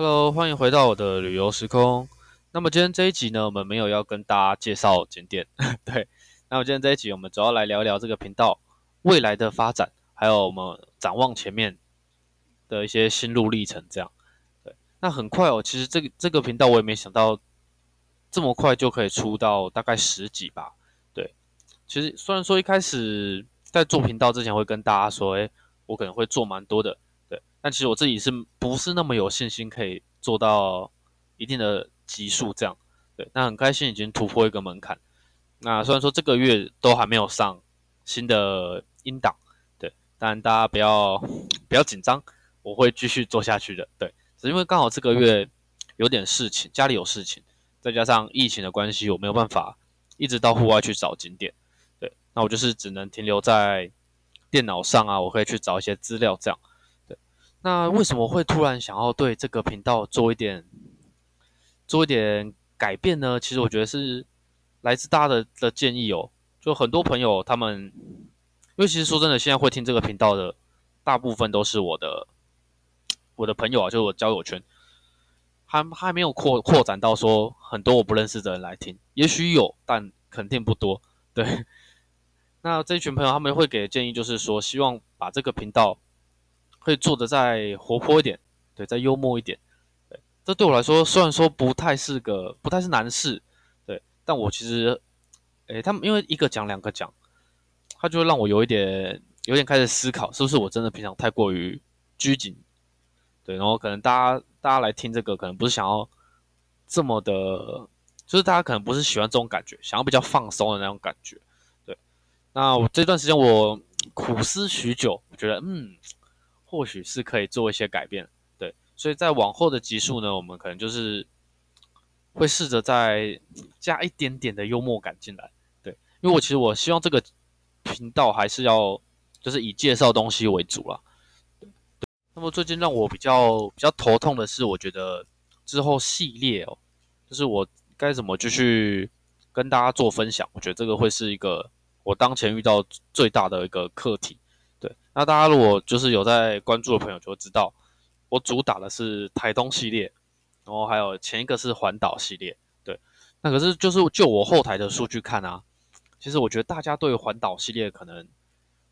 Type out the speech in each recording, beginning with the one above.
Hello，欢迎回到我的旅游时空。那么今天这一集呢，我们没有要跟大家介绍景点，对。那么今天这一集，我们主要来聊一聊这个频道未来的发展，还有我们展望前面的一些心路历程。这样，对。那很快哦，其实这个这个频道我也没想到这么快就可以出到大概十集吧。对，其实虽然说一开始在做频道之前会跟大家说，诶，我可能会做蛮多的。但其实我自己是不是那么有信心可以做到一定的级数这样？对，那很开心已经突破一个门槛。那虽然说这个月都还没有上新的音档，对，但大家不要不要紧张，我会继续做下去的。对，只因为刚好这个月有点事情，家里有事情，再加上疫情的关系，我没有办法一直到户外去找景点。对，那我就是只能停留在电脑上啊，我可以去找一些资料这样。那为什么会突然想要对这个频道做一点做一点改变呢？其实我觉得是来自大家的的建议哦。就很多朋友他们，因为其实说真的，现在会听这个频道的大部分都是我的我的朋友啊，就是我交友圈，还还没有扩扩展到说很多我不认识的人来听。也许有，但肯定不多。对，那这一群朋友他们会给的建议就是说，希望把这个频道。可以做的再活泼一点，对，再幽默一点，对，这对我来说虽然说不太是个不太是难事，对，但我其实，诶，他们因为一个讲两个讲，他就会让我有一点有点开始思考，是不是我真的平常太过于拘谨，对，然后可能大家大家来听这个，可能不是想要这么的，就是大家可能不是喜欢这种感觉，想要比较放松的那种感觉，对，那我这段时间我苦思许久，我觉得嗯。或许是可以做一些改变，对，所以在往后的集数呢，我们可能就是会试着再加一点点的幽默感进来，对，因为我其实我希望这个频道还是要就是以介绍东西为主啦。那么最近让我比较比较头痛的是，我觉得之后系列哦，就是我该怎么继续跟大家做分享，我觉得这个会是一个我当前遇到最大的一个课题。那大家如果就是有在关注的朋友就会知道，我主打的是台东系列，然后还有前一个是环岛系列，对。那可是就是就我后台的数据看啊，其实我觉得大家对环岛系列可能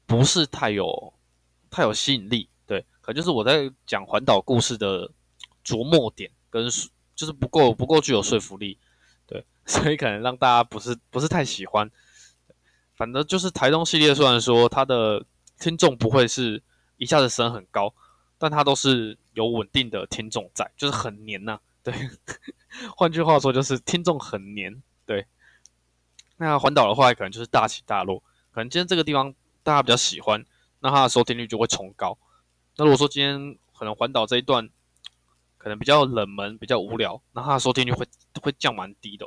不是太有太有吸引力，对。可就是我在讲环岛故事的琢磨点跟就是不够不够具有说服力，对。所以可能让大家不是不是太喜欢。反正就是台东系列，虽然说它的听众不会是一下子升很高，但它都是有稳定的听众在，就是很黏呐。对，换句话说就是听众很黏。对，那环岛的话可能就是大起大落，可能今天这个地方大家比较喜欢，那它的收听率就会冲高。那如果说今天可能环岛这一段可能比较冷门、比较无聊，那它的收听率会会降蛮低的。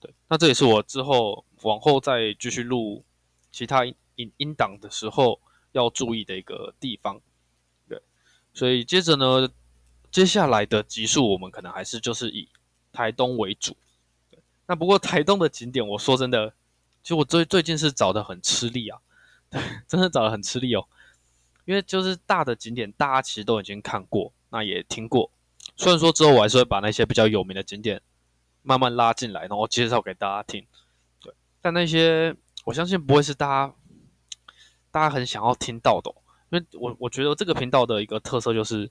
对，那这也是我之后往后再继续录其他音音档的时候。要注意的一个地方，对，所以接着呢，接下来的集数我们可能还是就是以台东为主，那不过台东的景点，我说真的，其实我最最近是找的很吃力啊，对，真的找的很吃力哦。因为就是大的景点，大家其实都已经看过，那也听过。虽然说之后我还是会把那些比较有名的景点慢慢拉进来，然后介绍给大家听，对。但那些我相信不会是大家。大家很想要听到的，因为我我觉得这个频道的一个特色就是，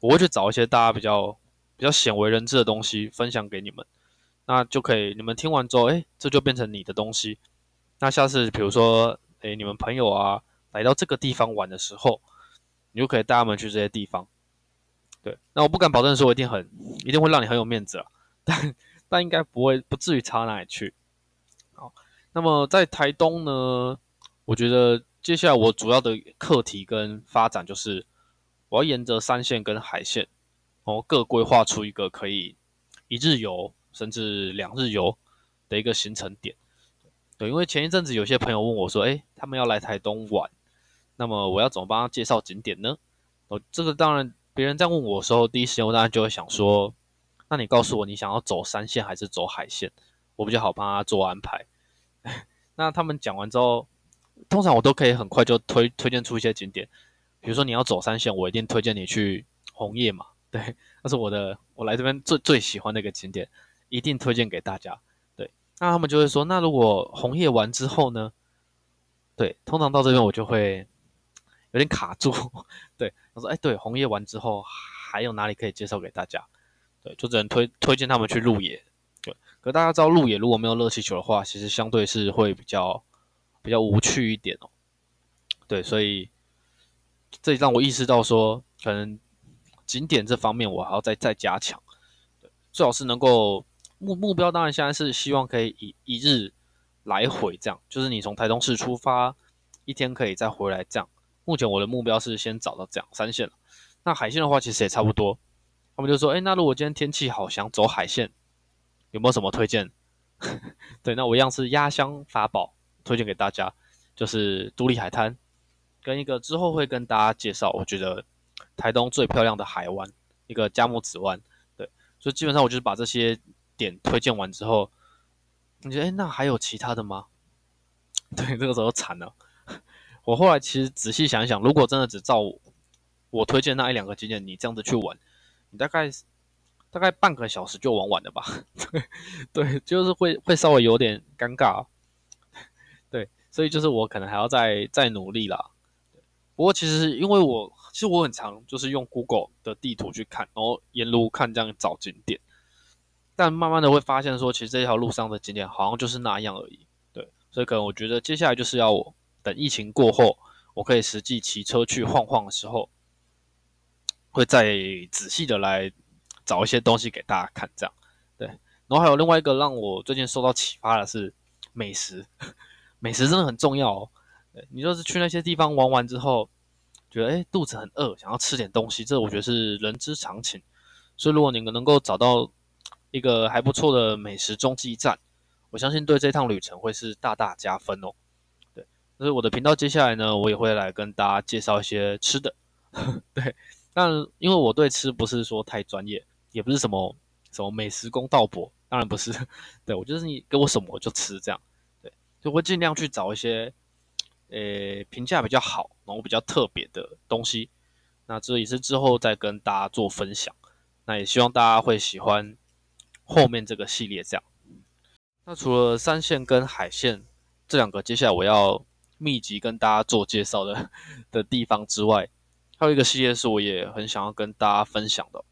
我会去找一些大家比较比较鲜为人知的东西分享给你们，那就可以你们听完之后，哎，这就变成你的东西。那下次比如说，哎，你们朋友啊来到这个地方玩的时候，你就可以带他们去这些地方。对，那我不敢保证说一定很一定会让你很有面子啊，但但应该不会不至于差哪里去。好，那么在台东呢，我觉得。接下来我主要的课题跟发展就是，我要沿着山线跟海线，然后各规划出一个可以一日游甚至两日游的一个行程点。对，因为前一阵子有些朋友问我说，哎，他们要来台东玩，那么我要怎么帮他介绍景点呢？哦，这个当然别人在问我的时候，第一时间我当然就会想说，那你告诉我你想要走山线还是走海线，我比较好帮他做安排。那他们讲完之后。通常我都可以很快就推推荐出一些景点，比如说你要走三线，我一定推荐你去红叶嘛。对，那是我的我来这边最最喜欢的一个景点，一定推荐给大家。对，那他们就会说，那如果红叶完之后呢？对，通常到这边我就会有点卡住。对，他说，哎，对，红叶完之后还有哪里可以介绍给大家？对，就只能推推荐他们去鹿野。对，可大家知道鹿野如果没有热气球的话，其实相对是会比较比较无趣一点哦。对，所以这让我意识到说，可能景点这方面我还要再再加强。对，最好是能够目目标，当然现在是希望可以一一日来回这样，就是你从台东市出发，一天可以再回来这样。目前我的目标是先找到这样三线。那海线的话，其实也差不多。他们就说，哎，那如果今天天气好，想走海线，有没有什么推荐？对，那我一样是压箱法宝推荐给大家，就是独立海滩。跟一个之后会跟大家介绍，我觉得台东最漂亮的海湾，一个加木子湾，对，所以基本上我就是把这些点推荐完之后，你觉得哎，那还有其他的吗？对，这个时候惨了。我后来其实仔细想一想，如果真的只照我推荐那一两个景点，你这样子去玩，你大概大概半个小时就玩完了吧？对，对就是会会稍微有点尴尬。所以就是我可能还要再再努力啦。不过其实因为我其实我很常就是用 Google 的地图去看，然后沿路看这样找景点，但慢慢的会发现说，其实这条路上的景点好像就是那样而已。对，所以可能我觉得接下来就是要我等疫情过后，我可以实际骑车去晃晃的时候，会再仔细的来找一些东西给大家看。这样，对。然后还有另外一个让我最近受到启发的是美食，美食真的很重要哦。你就是去那些地方玩完之后，觉得哎肚子很饿，想要吃点东西，这我觉得是人之常情。所以如果你们能够找到一个还不错的美食中继站，我相信对这趟旅程会是大大加分哦。对，所以我的频道接下来呢，我也会来跟大家介绍一些吃的。对，但因为我对吃不是说太专业，也不是什么什么美食公道博，当然不是。对我就是你给我什么我就吃这样。就会尽量去找一些。呃，评价比较好，然后比较特别的东西，那这也是之后再跟大家做分享。那也希望大家会喜欢后面这个系列这样。那除了山线跟海线这两个，接下来我要密集跟大家做介绍的的地方之外，还有一个系列是我也很想要跟大家分享的，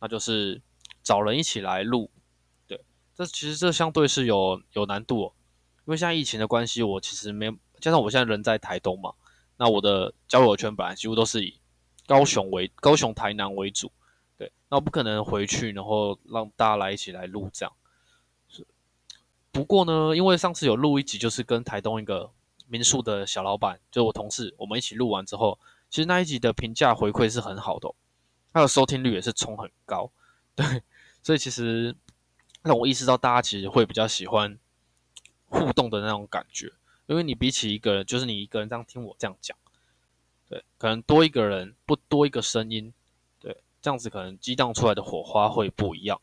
那就是找人一起来录。对，这其实这相对是有有难度，哦，因为现在疫情的关系，我其实没。加上我现在人在台东嘛，那我的交友圈本来几乎都是以高雄为高雄、台南为主，对，那我不可能回去，然后让大家来一起来录这样。是，不过呢，因为上次有录一集，就是跟台东一个民宿的小老板，就我同事，我们一起录完之后，其实那一集的评价回馈是很好的，他的收听率也是冲很高，对，所以其实让我意识到大家其实会比较喜欢互动的那种感觉。因为你比起一个人，就是你一个人这样听我这样讲，对，可能多一个人不多一个声音，对，这样子可能激荡出来的火花会不一样，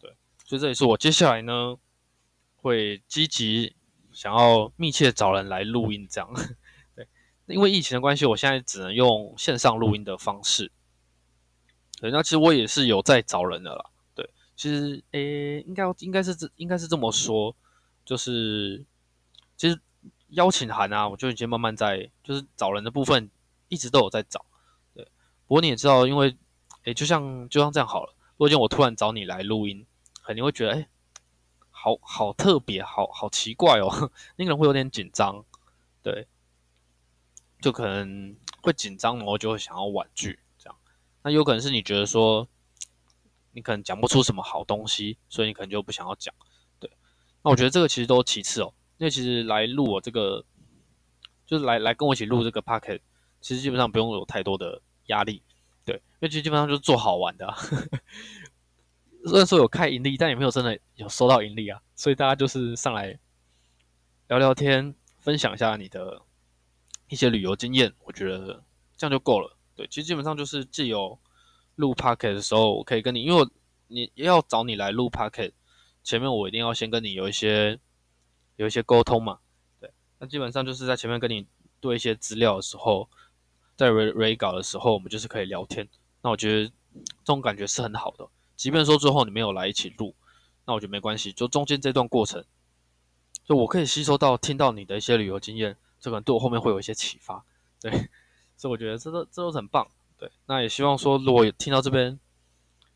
对，所以这也是我接下来呢会积极想要密切找人来录音这样，对，因为疫情的关系，我现在只能用线上录音的方式，对，那其实我也是有在找人的啦，对，其实诶，应该应该是这应该是这么说，就是其实。邀请函啊，我就已经慢慢在，就是找人的部分一直都有在找，对。不过你也知道，因为，诶，就像就像这样好了。如果今天我突然找你来录音，肯定会觉得，诶，好好特别，好好奇怪哦，那个人会有点紧张，对，就可能会紧张，然后就会想要婉拒这样。那有可能是你觉得说，你可能讲不出什么好东西，所以你可能就不想要讲，那我觉得这个其实都其次哦。因为其实来录我这个，就是来来跟我一起录这个 packet，其实基本上不用有太多的压力，对，因为其实基本上就是做好玩的。虽然说有开盈利，但也没有真的有收到盈利啊，所以大家就是上来聊聊天，分享一下你的一些旅游经验，我觉得这样就够了。对，其实基本上就是既有录 packet 的时候，我可以跟你，因为我你要找你来录 packet，前面我一定要先跟你有一些。有一些沟通嘛，对，那基本上就是在前面跟你对一些资料的时候，在 re re 稿的时候，我们就是可以聊天。那我觉得这种感觉是很好的。即便说最后你没有来一起录，那我觉得没关系。就中间这段过程，就我可以吸收到、听到你的一些旅游经验，这可能对我后面会有一些启发。对，所以我觉得这都这都很棒。对，那也希望说，如果听到这边，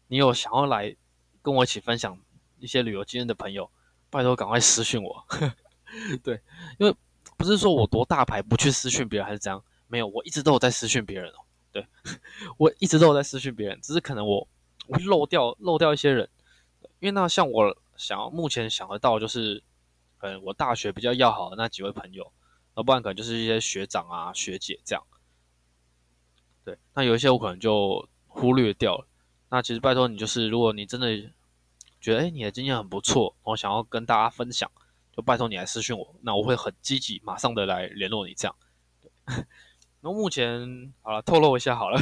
你有想要来跟我一起分享一些旅游经验的朋友，拜托赶快私讯我。对，因为不是说我多大牌不去私讯别人还是怎样，没有，我一直都有在私讯别人哦。对，我一直都有在私讯别人，只是可能我会漏掉漏掉一些人，因为那像我想要目前想得到就是，可能我大学比较要好的那几位朋友，要不然可能就是一些学长啊学姐这样。对，那有一些我可能就忽略掉了。那其实拜托你，就是如果你真的觉得哎你的经验很不错，我想要跟大家分享，就拜托你来私讯我，那我会很积极，马上的来联络你这样。然后 目前好了，透露一下好了。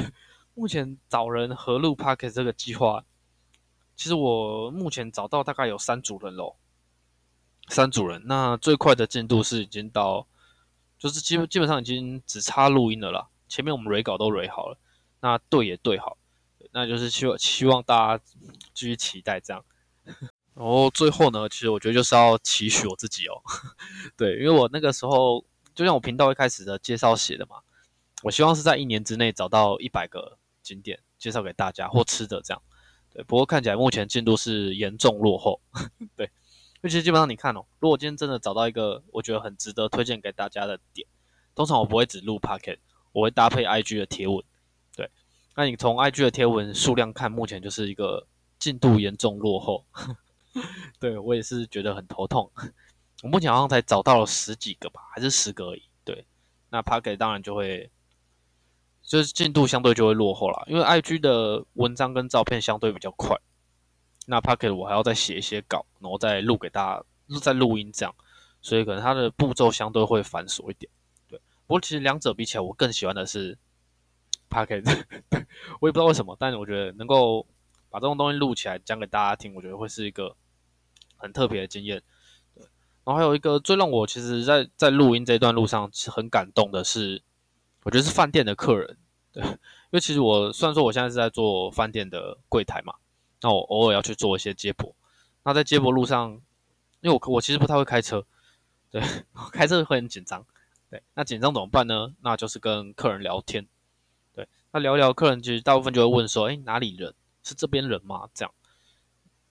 目前找人合录 p a r k e t 这个计划，其实我目前找到大概有三组人喽。三组人，那最快的进度是已经到，就是基本基本上已经只差录音了啦。前面我们 r 稿都 r 好了，那对也对好，那就是希望希望大家继续期待这样。然后最后呢，其实我觉得就是要期许我自己哦。对，因为我那个时候就像我频道一开始的介绍写的嘛。我希望是在一年之内找到一百个景点介绍给大家或吃的这样，对。不过看起来目前进度是严重落后，对。因为其实基本上你看哦，如果今天真的找到一个我觉得很值得推荐给大家的点，通常我不会只录 Pocket，我会搭配 IG 的贴文，对。那你从 IG 的贴文数量看，目前就是一个进度严重落后，对我也是觉得很头痛。我目前好像才找到了十几个吧，还是十个而已，对。那 packet 当然就会。就是进度相对就会落后了，因为 IG 的文章跟照片相对比较快，那 Pocket 我还要再写一些稿，然后再录给大家，再录音这样，所以可能它的步骤相对会繁琐一点。对，不过其实两者比起来，我更喜欢的是 Pocket，我也不知道为什么，但是我觉得能够把这种东西录起来讲给大家听，我觉得会是一个很特别的经验。对，然后还有一个最让我其实在在录音这段路上是很感动的是。我觉得是饭店的客人，对，因为其实我虽然说我现在是在做饭店的柜台嘛，那我偶尔要去做一些接驳，那在接驳路上，因为我我其实不太会开车，对，开车会很紧张，对，那紧张怎么办呢？那就是跟客人聊天，对，那聊聊客人其实大部分就会问说，哎，哪里人？是这边人吗？这样，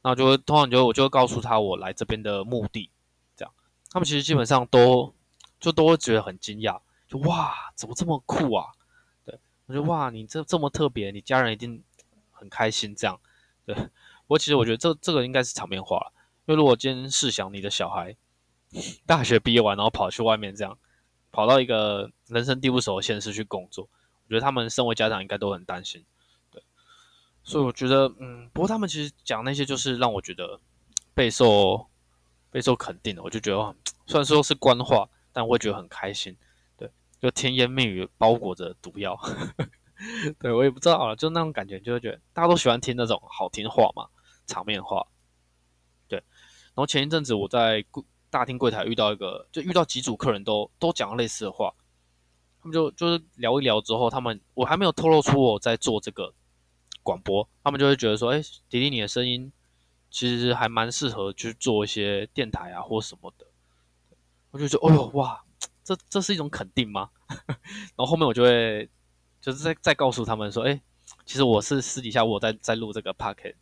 那就会通常就我就会告诉他我来这边的目的，这样，他们其实基本上都就都会觉得很惊讶。就哇，怎么这么酷啊？对我觉得哇，你这这么特别，你家人一定很开心。这样，对我其实我觉得这这个应该是场面话了。因为如果今天试想你的小孩大学毕业完，然后跑去外面这样，跑到一个人生地不熟的现实去工作，我觉得他们身为家长应该都很担心。所以我觉得，嗯，不过他们其实讲那些就是让我觉得备受备受肯定的。我就觉得，虽然说是官话，但我会觉得很开心。对就甜言蜜语包裹着毒药，对我也不知道啊，就那种感觉，就会觉得大家都喜欢听那种好听话嘛，场面话。对，然后前一阵子我在柜大厅柜台遇到一个，就遇到几组客人都都讲类似的话，他们就就是聊一聊之后，他们我还没有透露出我在做这个广播，他们就会觉得说，哎，迪迪你的声音其实还蛮适合去做一些电台啊或什么的，我就觉得，哦呦哇。这这是一种肯定吗？然后后面我就会就是再再告诉他们说，哎，其实我是私底下我在在录这个 p o c k e t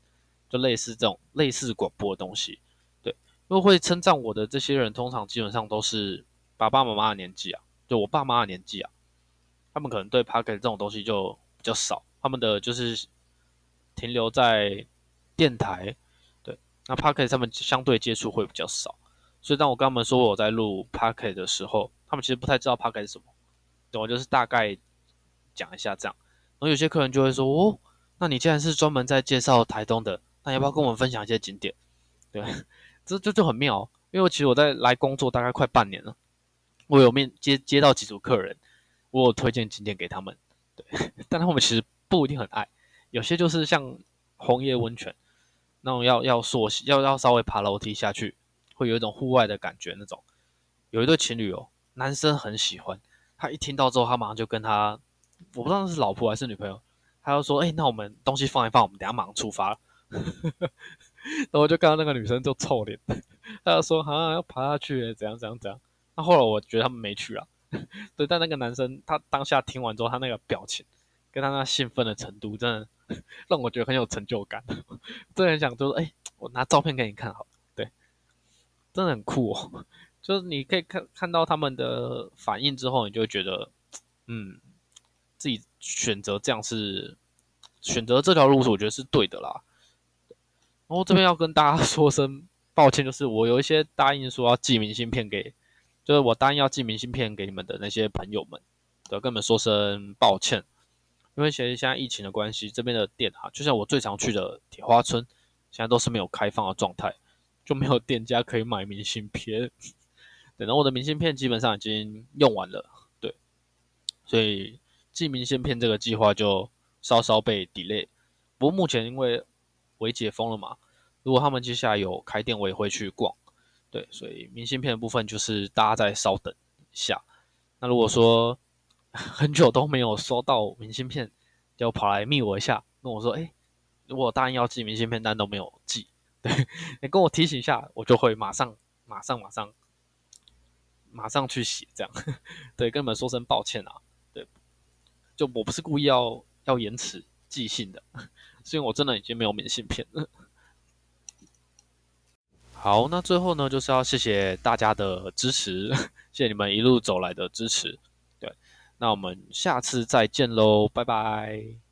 就类似这种类似广播的东西，对，因为会称赞我的这些人，通常基本上都是爸爸妈妈的年纪啊，就我爸妈的年纪啊，他们可能对 p o c k e t 这种东西就比较少，他们的就是停留在电台，对，那 p o c k e t 他们相对接触会比较少，所以当我跟他们说我在录 p o c k e t 的时候，他们其实不太知道 p a r k 是什么，对我就是大概讲一下这样。然后有些客人就会说：“哦，那你既然是专门在介绍台东的，那要不要跟我们分享一些景点？”对，这这就很妙。因为其实我在来工作大概快半年了，我有面接接到几组客人，我有推荐景点给他们，对，但他们其实不一定很爱。有些就是像红叶温泉那种，要要溯要要稍微爬楼梯下去，会有一种户外的感觉那种。有一对情侣哦。男生很喜欢，他一听到之后，他马上就跟他，我不知道是老婆还是女朋友，他就说：“哎，那我们东西放一放，我们等下马上出发。”然后我就看到那个女生就臭脸，他就说：“好像要爬下去，怎样怎样怎样。”那后来我觉得他们没去啊，对，但那个男生他当下听完之后，他那个表情跟他那兴奋的程度，真的 让我觉得很有成就感。真的很想就是，哎，我拿照片给你看好，对，真的很酷哦。就是你可以看看到他们的反应之后，你就会觉得，嗯，自己选择这样是选择这条路是，我觉得是对的啦。然后这边要跟大家 说声抱歉，就是我有一些答应说要寄明信片给，就是我答应要寄明信片给你们的那些朋友们，对，跟你们说声抱歉，因为其实现在疫情的关系，这边的店哈，就像我最常去的铁花村，现在都是没有开放的状态，就没有店家可以买明信片，对，然后我的明信片基本上已经用完了，对，所以寄明信片这个计划就稍稍被 delay，不过目前因为微解封了嘛。如果他们接下来有开店，我也会去逛。对，所以明信片的部分就是大家再稍等一下。那如果说 很久都没有收到明信片，就跑来密我一下，跟我说：“哎，如果答应要寄明信片，但都没有寄，对你跟我提醒一下，我就会马上、马上、马上、马上去写。这样，对，跟你们说声抱歉啊。对，就我不是故意要要延迟寄信的，是因为我真的已经没有明信片了。”好，那最后呢，就是要谢谢大家的支持，谢谢你们一路走来的支持。那我们下次再见喽，拜拜。